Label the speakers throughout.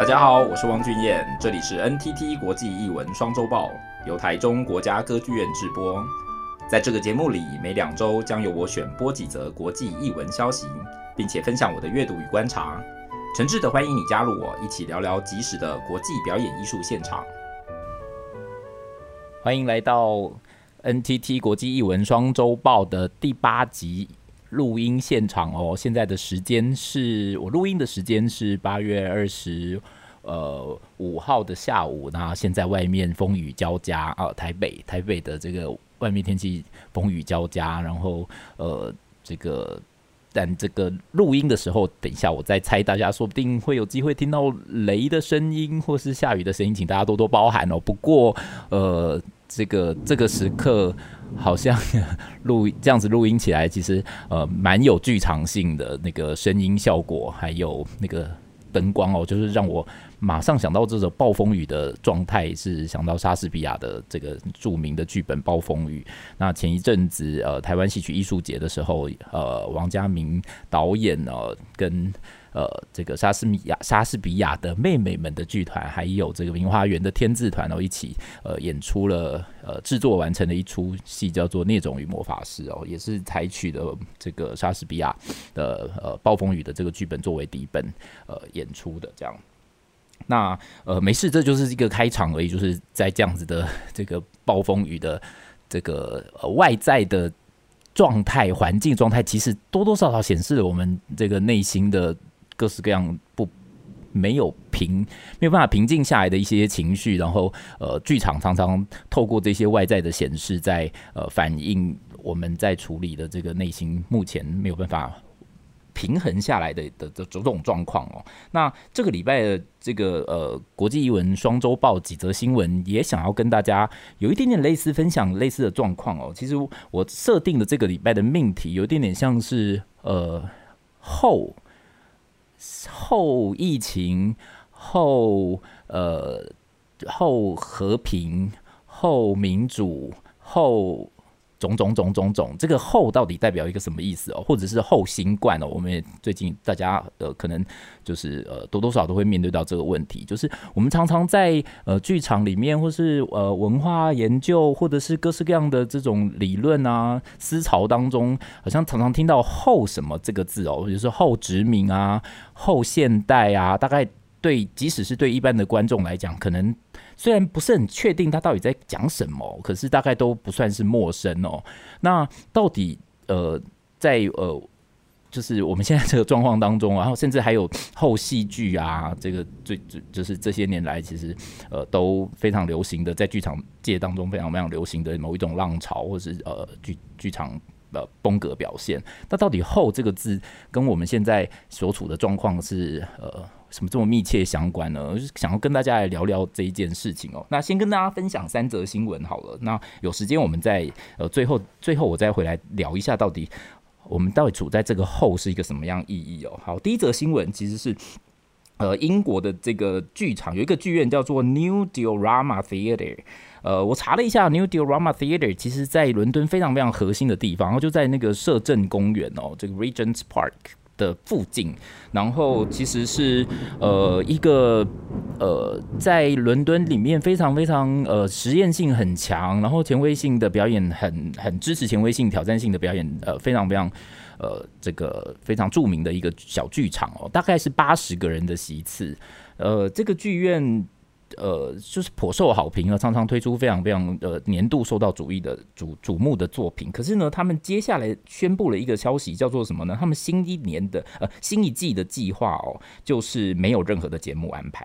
Speaker 1: 大家好，我是汪俊彦，这里是 NTT 国际艺文双周报，由台中国家歌剧院制播。在这个节目里，每两周将由我选播几则国际艺文消息，并且分享我的阅读与观察。诚挚的欢迎你加入我，一起聊聊即时的国际表演艺术现场。欢迎来到 NTT 国际艺文双周报的第八集。录音现场哦，现在的时间是我录音的时间是八月二十呃五号的下午，那现在外面风雨交加啊，台北台北的这个外面天气风雨交加，然后呃这个但这个录音的时候，等一下我再猜，大家说不定会有机会听到雷的声音或是下雨的声音，请大家多多包涵哦。不过呃。这个这个时刻好像录这样子录音起来，其实呃蛮有剧场性的那个声音效果，还有那个灯光哦，就是让我马上想到这种暴风雨的状态，是想到莎士比亚的这个著名的剧本《暴风雨》。那前一阵子呃台湾戏曲艺术节的时候，呃王家明导演呢、跟。呃，这个莎士比亚莎士比亚的妹妹们的剧团，还有这个明花园的天字团哦，一起呃演出了呃制作完成的一出戏，叫做《聂种与魔法师》哦，也是采取的这个莎士比亚的呃《暴风雨》的这个剧本作为底本呃演出的这样。那呃没事，这就是一个开场而已，就是在这样子的 这个暴风雨的这个呃外在的状态环境状态，其实多多少少显示了我们这个内心的。各式各样不没有平没有办法平静下来的一些情绪，然后呃，剧场常常透过这些外在的显示在，在呃反映我们在处理的这个内心目前没有办法平衡下来的的的种种状况哦。那这个礼拜的这个呃国际艺文双周报几则新闻，也想要跟大家有一点点类似分享类似的状况哦。其实我设定的这个礼拜的命题有一点点像是呃后。后疫情，后呃后和平，后民主，后。种种种种种，这个后到底代表一个什么意思哦？或者是后新冠哦？我们也最近大家呃可能就是呃多多少少都会面对到这个问题，就是我们常常在呃剧场里面，或是呃文化研究，或者是各式各样的这种理论啊思潮当中，好像常常听到后什么这个字哦，比如说后殖民啊、后现代啊，大概对，即使是对一般的观众来讲，可能。虽然不是很确定他到底在讲什么，可是大概都不算是陌生哦。那到底呃，在呃，就是我们现在这个状况当中，然后甚至还有后戏剧啊，这个最最就是这些年来其实呃都非常流行的，在剧场界当中非常非常流行的某一种浪潮，或是呃剧剧场的风格表现。那到底“后”这个字跟我们现在所处的状况是呃？什么这么密切相关呢？就是想要跟大家来聊聊这一件事情哦。那先跟大家分享三则新闻好了。那有时间我们再呃最后最后我再回来聊一下，到底我们到底处在这个后是一个什么样意义哦。好，第一则新闻其实是呃英国的这个剧场有一个剧院叫做 New Diorama Theatre。呃，我查了一下 New Diorama Theatre，其实在伦敦非常非常核心的地方，然后就在那个摄政公园哦，这个 Regent's Park。的附近，然后其实是呃一个呃在伦敦里面非常非常呃实验性很强，然后前卫性的表演很很支持前卫性挑战性的表演，呃非常非常呃这个非常著名的一个小剧场哦，大概是八十个人的席次，呃这个剧院。呃，就是颇受好评啊，常常推出非常非常呃年度受到注意的瞩瞩目的作品。可是呢，他们接下来宣布了一个消息，叫做什么呢？他们新一年的呃新一季的计划哦，就是没有任何的节目安排。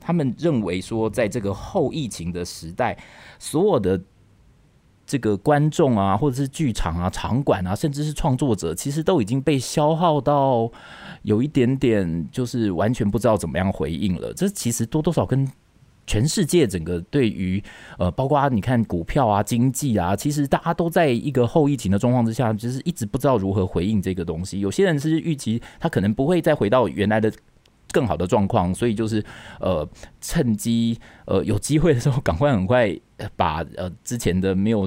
Speaker 1: 他们认为说，在这个后疫情的时代，所有的这个观众啊，或者是剧场啊、场馆啊，甚至是创作者，其实都已经被消耗到有一点点，就是完全不知道怎么样回应了。这其实多多少跟全世界整个对于呃，包括你看股票啊、经济啊，其实大家都在一个后疫情的状况之下，就是一直不知道如何回应这个东西。有些人是预期他可能不会再回到原来的更好的状况，所以就是呃，趁机呃有机会的时候 赶快很快把呃之前的没有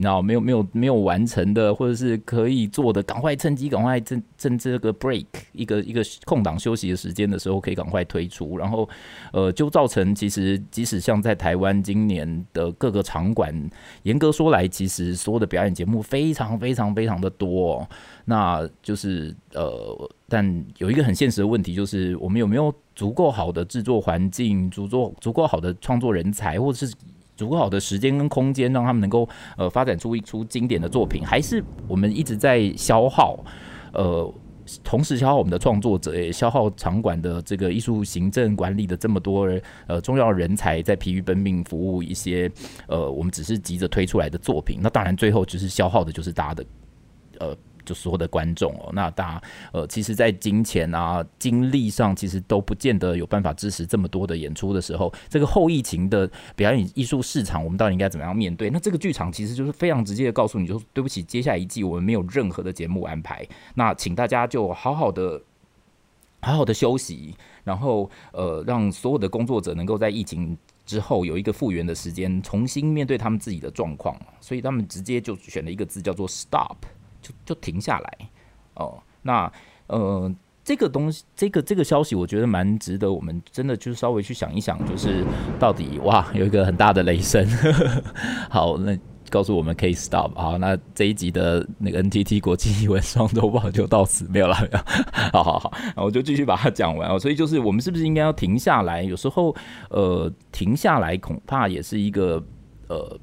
Speaker 1: 然后没有没有没有完成的，或者是可以做的，赶快趁机赶快趁趁这个 break 一个一个空档休息的时间的时候，可以赶快推出。然后，呃，就造成其实即使像在台湾今年的各个场馆，严格说来，其实所有的表演节目非常非常非常的多。那就是呃，但有一个很现实的问题，就是我们有没有足够好的制作环境，足够足够好的创作人才，或者是？足够好的时间跟空间，让他们能够呃发展出一出经典的作品，还是我们一直在消耗，呃，同时消耗我们的创作者，也消耗场馆的这个艺术行政管理的这么多呃重要人才，在疲于奔命服务一些呃我们只是急着推出来的作品，那当然最后就是消耗的就是大家的呃。就所有的观众哦，那大家呃，其实，在金钱啊、精力上，其实都不见得有办法支持这么多的演出的时候，这个后疫情的表演艺术市场，我们到底应该怎么样面对？那这个剧场其实就是非常直接的告诉你，就对不起，接下来一季我们没有任何的节目安排，那请大家就好好的、好好的休息，然后呃，让所有的工作者能够在疫情之后有一个复原的时间，重新面对他们自己的状况，所以他们直接就选了一个字，叫做 “stop”。就停下来哦，那呃，这个东西，这个这个消息，我觉得蛮值得我们真的就稍微去想一想，就是到底哇，有一个很大的雷声。好，那告诉我们可以 stop。好，那这一集的那个 NTT 国际艺文双周报就到此没有了，没有。好 好好，我就继续把它讲完哦。所以就是我们是不是应该要停下来？有时候呃，停下来恐怕也是一个呃。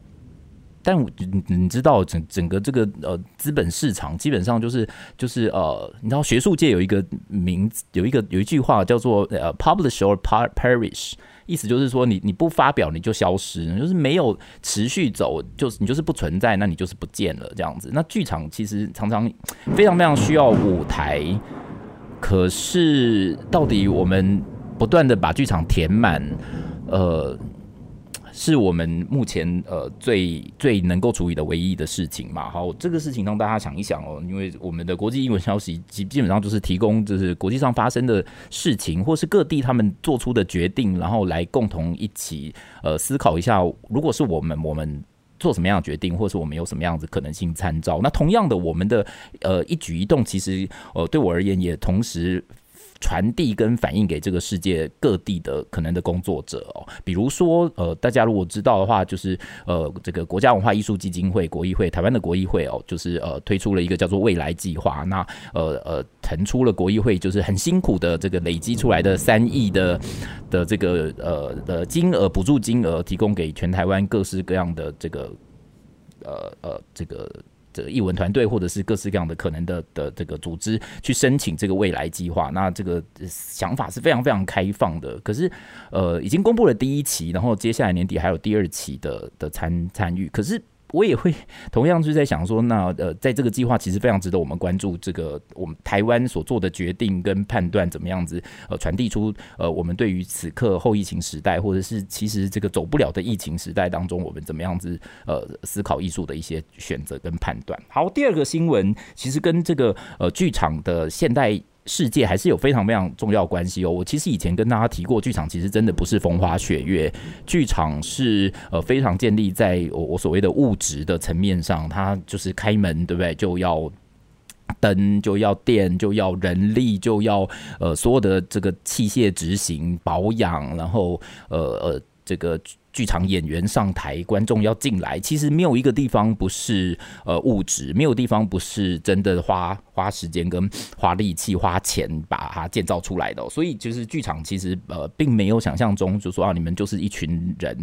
Speaker 1: 但你你知道整整个这个呃资本市场基本上就是就是呃你知道学术界有一个名字有一个有一句话叫做呃 publish or perish，意思就是说你你不发表你就消失，就是没有持续走，就是你就是不存在，那你就是不见了这样子。那剧场其实常常非常非常需要舞台，可是到底我们不断的把剧场填满，呃。是我们目前呃最最能够处理的唯一的事情嘛？好，这个事情让大家想一想哦，因为我们的国际英文消息基基本上就是提供就是国际上发生的事情，或是各地他们做出的决定，然后来共同一起呃思考一下，如果是我们，我们做什么样的决定，或是我们有什么样子可能性参照。那同样的，我们的呃一举一动，其实呃对我而言也同时。传递跟反映给这个世界各地的可能的工作者哦，比如说呃，大家如果知道的话，就是呃，这个国家文化艺术基金会国艺会台湾的国艺会哦，就是呃推出了一个叫做未来计划，那呃呃腾出了国艺会就是很辛苦的这个累积出来的三亿的的这个呃的金额补助金额，提供给全台湾各式各样的这个呃呃这个。这个艺文团队或者是各式各样的可能的的这个组织去申请这个未来计划，那这个想法是非常非常开放的。可是，呃，已经公布了第一期，然后接下来年底还有第二期的的参参与。可是。我也会同样是在想说，那呃，在这个计划其实非常值得我们关注。这个我们台湾所做的决定跟判断，怎么样子呃传递出呃我们对于此刻后疫情时代，或者是其实这个走不了的疫情时代当中，我们怎么样子呃思考艺术的一些选择跟判断。好，第二个新闻其实跟这个呃剧场的现代。世界还是有非常非常重要关系哦。我其实以前跟大家提过，剧场其实真的不是风花雪月，剧场是呃非常建立在我我所谓的物质的层面上，它就是开门，对不对？就要灯，就要电，就要人力，就要呃所有的这个器械执行保养，然后呃呃这个。剧场演员上台，观众要进来，其实没有一个地方不是呃物质，没有地方不是真的花花时间跟花力气花钱把它建造出来的。所以就是剧场其实呃并没有想象中就说啊你们就是一群人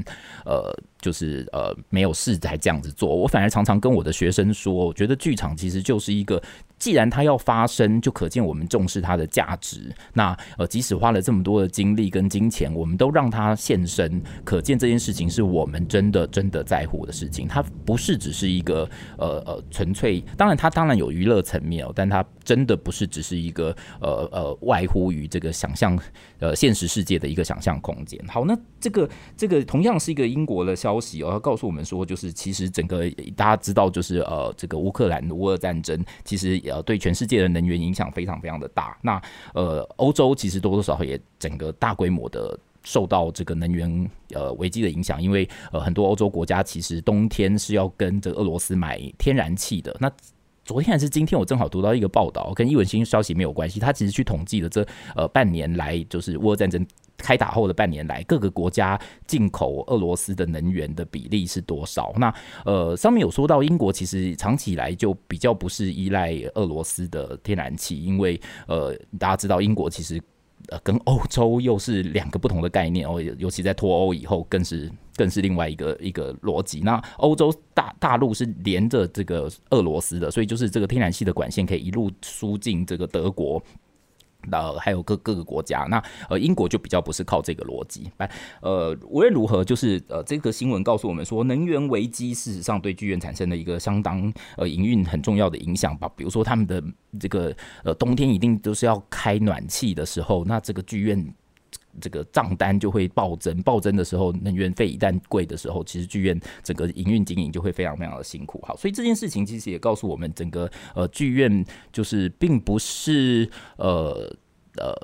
Speaker 1: 呃就是呃没有事才这样子做。我反而常常跟我的学生说，我觉得剧场其实就是一个。既然它要发生，就可见我们重视它的价值。那呃，即使花了这么多的精力跟金钱，我们都让它现身，可见这件事情是我们真的真的在乎的事情。它不是只是一个呃呃纯粹，当然它当然有娱乐层面哦，但它真的不是只是一个呃呃外乎于这个想象呃现实世界的一个想象空间。好，那这个这个同样是一个英国的消息哦，它告诉我们说，就是其实整个大家知道，就是呃这个乌克兰乌俄战争，其实。呃，对全世界的能源影响非常非常的大。那呃，欧洲其实多多少少也整个大规模的受到这个能源呃危机的影响，因为呃很多欧洲国家其实冬天是要跟这个俄罗斯买天然气的。那昨天还是今天，我正好读到一个报道，跟艺文新消息没有关系。他其实去统计了这呃半年来，就是乌俄战争开打后的半年来，各个国家进口俄罗斯的能源的比例是多少？那呃上面有说到，英国其实长期以来就比较不是依赖俄罗斯的天然气，因为呃大家知道英国其实。跟欧洲又是两个不同的概念哦，尤其在脱欧以后，更是更是另外一个一个逻辑。那欧洲大大陆是连着这个俄罗斯的，所以就是这个天然气的管线可以一路输进这个德国。呃，还有各各个国家，那呃，英国就比较不是靠这个逻辑。呃，无论如何，就是呃，这个新闻告诉我们说，能源危机事实上对剧院产生了一个相当呃营运很重要的影响吧。比如说，他们的这个呃冬天一定都是要开暖气的时候，那这个剧院。这个账单就会暴增，暴增的时候，能源费一旦贵的时候，其实剧院整个营运经营就会非常非常的辛苦。好，所以这件事情其实也告诉我们，整个呃剧院就是并不是呃呃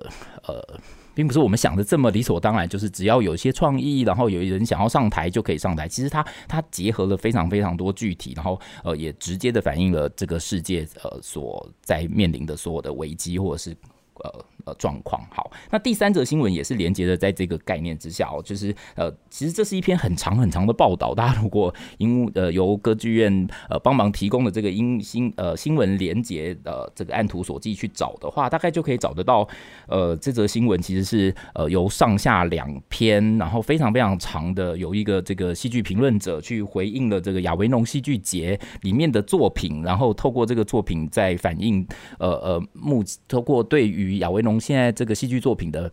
Speaker 1: 呃，并不是我们想的这么理所当然，就是只要有一些创意，然后有人想要上台就可以上台。其实它它结合了非常非常多具体，然后呃也直接的反映了这个世界呃所在面临的所有的危机或者是。呃呃，状况好。那第三则新闻也是连接的，在这个概念之下哦，就是呃，其实这是一篇很长很长的报道。大家如果因呃由歌剧院呃帮忙提供的这个音新呃新闻连接呃这个按图索骥去找的话，大概就可以找得到。呃，这则新闻其实是呃由上下两篇，然后非常非常长的，有一个这个戏剧评论者去回应了这个亚维农戏剧节里面的作品，然后透过这个作品在反映呃呃目透过对于与亚维农现在这个戏剧作品的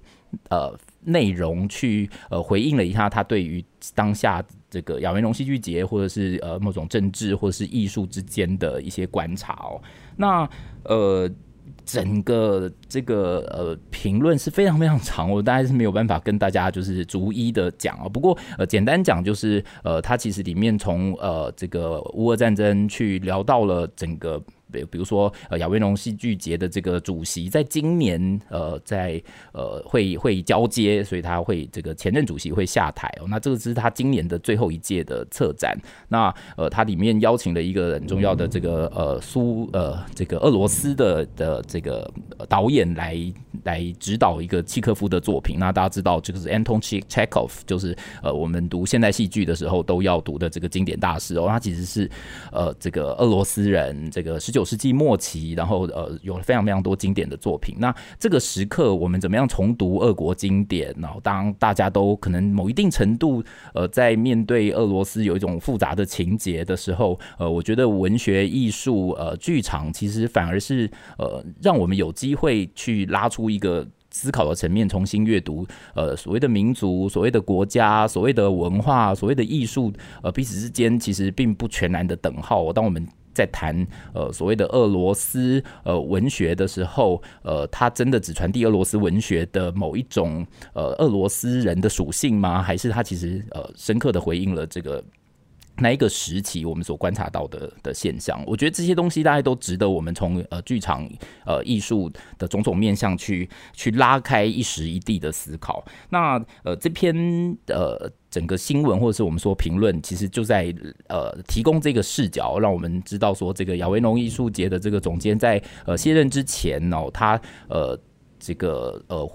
Speaker 1: 呃内容去呃回应了一下他对于当下这个亚维农戏剧节或者是呃某种政治或者是艺术之间的一些观察哦，那呃整个这个呃评论是非常非常长，我大概是没有办法跟大家就是逐一的讲哦。不过呃简单讲就是呃它其实里面从呃这个乌俄战争去聊到了整个。比比如说，呃，亚维农戏剧节的这个主席，在今年，呃，在呃会会交接，所以他会这个前任主席会下台哦。那这个是他今年的最后一届的策展。那呃，他里面邀请了一个很重要的这个呃苏呃这个俄罗斯的的这个导演来来指导一个契科夫的作品。那大家知道，这个是 Anton Chekhov，就是呃我们读现代戏剧的时候都要读的这个经典大师哦。他其实是呃这个俄罗斯人，这个十九世纪末期，然后呃，有非常非常多经典的作品。那这个时刻，我们怎么样重读俄国经典？然后当大家都可能某一定程度呃，在面对俄罗斯有一种复杂的情节的时候，呃，我觉得文学艺术呃，剧场其实反而是呃，让我们有机会去拉出一个思考的层面，重新阅读呃，所谓的民族、所谓的国家、所谓的文化、所谓的艺术，呃，彼此之间其实并不全然的等号。当我们在谈呃所谓的俄罗斯呃文学的时候，呃，他真的只传递俄罗斯文学的某一种呃俄罗斯人的属性吗？还是他其实呃深刻的回应了这个？哪一个时期我们所观察到的的现象，我觉得这些东西大家都值得我们从呃剧场呃艺术的种种面向去去拉开一时一地的思考。那呃这篇呃整个新闻或者是我们说评论，其实就在呃提供这个视角，让我们知道说这个亚维农艺术节的这个总监在呃卸任之前哦，他呃这个呃。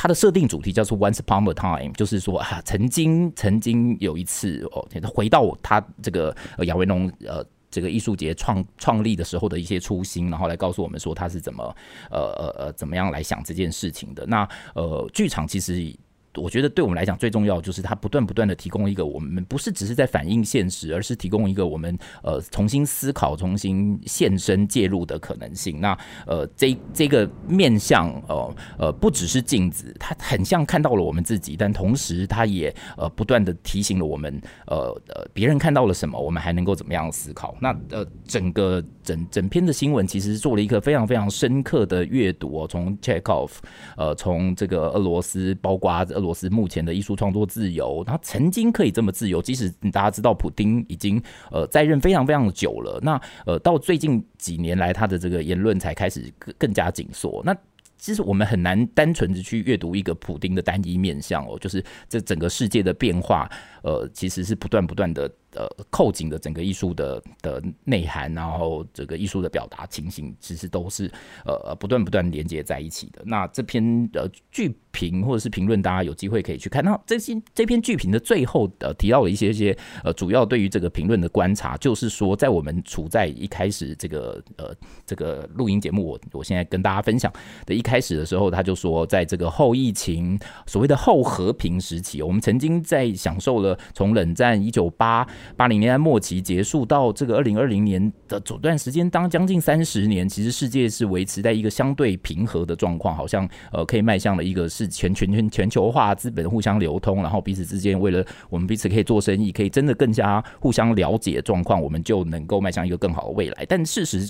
Speaker 1: 它的设定主题叫做 Once Upon a Time，就是说啊，曾经曾经有一次哦，回到他这个亚维农呃这个艺术节创创立的时候的一些初心，然后来告诉我们说他是怎么呃呃呃怎么样来想这件事情的。那呃，剧场其实。我觉得对我们来讲最重要就是它不断不断的提供一个我们不是只是在反映现实，而是提供一个我们呃重新思考、重新现身介入的可能性。那呃这这个面向呃呃不只是镜子，它很像看到了我们自己，但同时它也呃不断的提醒了我们呃呃别人看到了什么，我们还能够怎么样思考？那呃整个整整篇的新闻其实做了一个非常非常深刻的阅读哦，从 Chekhov 呃从这个俄罗斯包括俄罗罗斯目前的艺术创作自由，他曾经可以这么自由，即使大家知道普丁已经呃在任非常非常久了，那呃到最近几年来，他的这个言论才开始更更加紧缩。那其实我们很难单纯的去阅读一个普丁的单一面相哦，就是这整个世界的变化，呃，其实是不断不断的。呃，扣紧的整个艺术的的内涵，然后这个艺术的表达情形，其实都是呃不断不断连接在一起的。那这篇呃剧评或者是评论，大家有机会可以去看。那这些这篇剧评的最后呃提到了一些些呃主要对于这个评论的观察，就是说在我们处在一开始这个呃这个录音节目，我我现在跟大家分享的一开始的时候，他就说，在这个后疫情所谓的后和平时期，我们曾经在享受了从冷战一九八。八零年代末期结束到这个二零二零年的这段时间，当将近三十年，其实世界是维持在一个相对平和的状况，好像呃可以迈向了一个是全全全全球化资本互相流通，然后彼此之间为了我们彼此可以做生意，可以真的更加互相了解状况，我们就能够迈向一个更好的未来。但事实。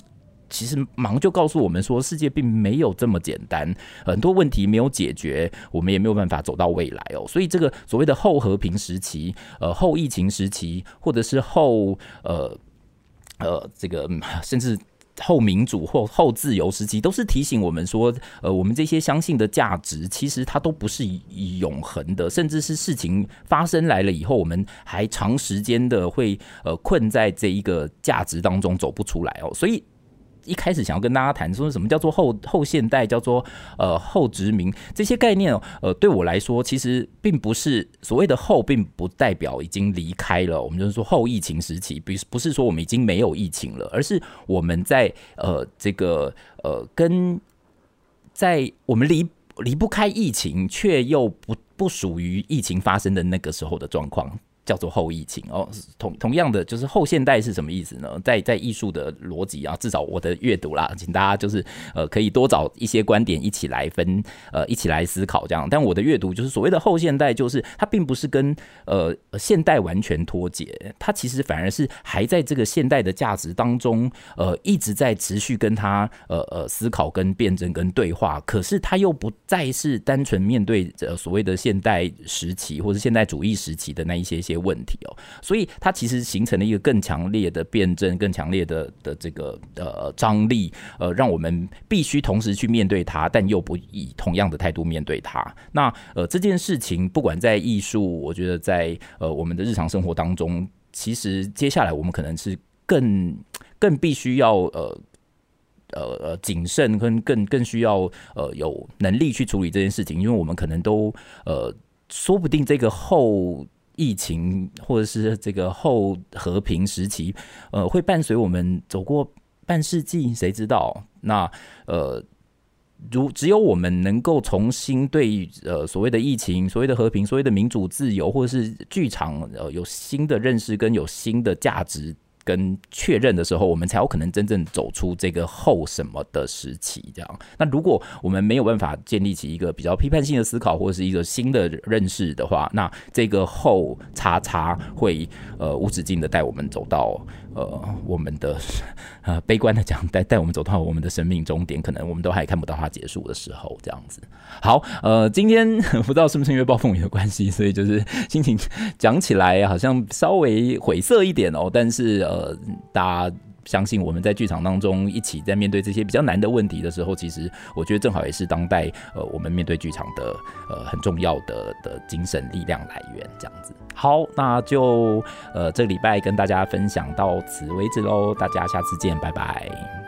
Speaker 1: 其实，忙就告诉我们说，世界并没有这么简单，很多问题没有解决，我们也没有办法走到未来哦。所以，这个所谓的后和平时期、呃后疫情时期，或者是后呃呃这个甚至后民主或后自由时期，都是提醒我们说，呃，我们这些相信的价值，其实它都不是永恒的，甚至是事情发生来了以后，我们还长时间的会呃困在这一个价值当中走不出来哦。所以。一开始想要跟大家谈说什么叫做后后现代，叫做呃后殖民这些概念，呃，对我来说其实并不是所谓的后，并不代表已经离开了。我们就是说后疫情时期，不不是说我们已经没有疫情了，而是我们在呃这个呃跟在我们离离不开疫情，却又不不属于疫情发生的那个时候的状况。叫做后疫情哦，同同样的就是后现代是什么意思呢？在在艺术的逻辑啊，至少我的阅读啦，请大家就是呃可以多找一些观点一起来分呃一起来思考这样。但我的阅读就是所谓的后现代，就是它并不是跟呃现代完全脱节，它其实反而是还在这个现代的价值当中呃一直在持续跟它呃呃思考跟辩证跟对话。可是它又不再是单纯面对呃所谓的现代时期或是现代主义时期的那一些些。问题哦，所以它其实形成了一个更强烈的辩证，更强烈的的这个呃张力，呃，让我们必须同时去面对它，但又不以同样的态度面对它。那呃这件事情，不管在艺术，我觉得在呃我们的日常生活当中，其实接下来我们可能是更更必须要呃呃呃谨慎，跟更更需要呃有能力去处理这件事情，因为我们可能都呃说不定这个后。疫情或者是这个后和平时期，呃，会伴随我们走过半世纪，谁知道？那呃，如只有我们能够重新对呃所谓的疫情、所谓的和平、所谓的民主自由，或者是剧场呃有新的认识跟有新的价值。跟确认的时候，我们才有可能真正走出这个后什么的时期。这样，那如果我们没有办法建立起一个比较批判性的思考，或者是一个新的认识的话，那这个后叉叉会呃无止境的带我们走到呃我们的呃悲观的讲，带带我们走到我们的生命终点，可能我们都还看不到它结束的时候。这样子，好，呃，今天不知道是不是因为暴风雨的关系，所以就是心情讲起来好像稍微晦涩一点哦，但是呃。呃，大家相信我们在剧场当中一起在面对这些比较难的问题的时候，其实我觉得正好也是当代呃我们面对剧场的呃很重要的的精神力量来源。这样子，好，那就呃这个礼拜跟大家分享到此为止喽，大家下次见，拜拜。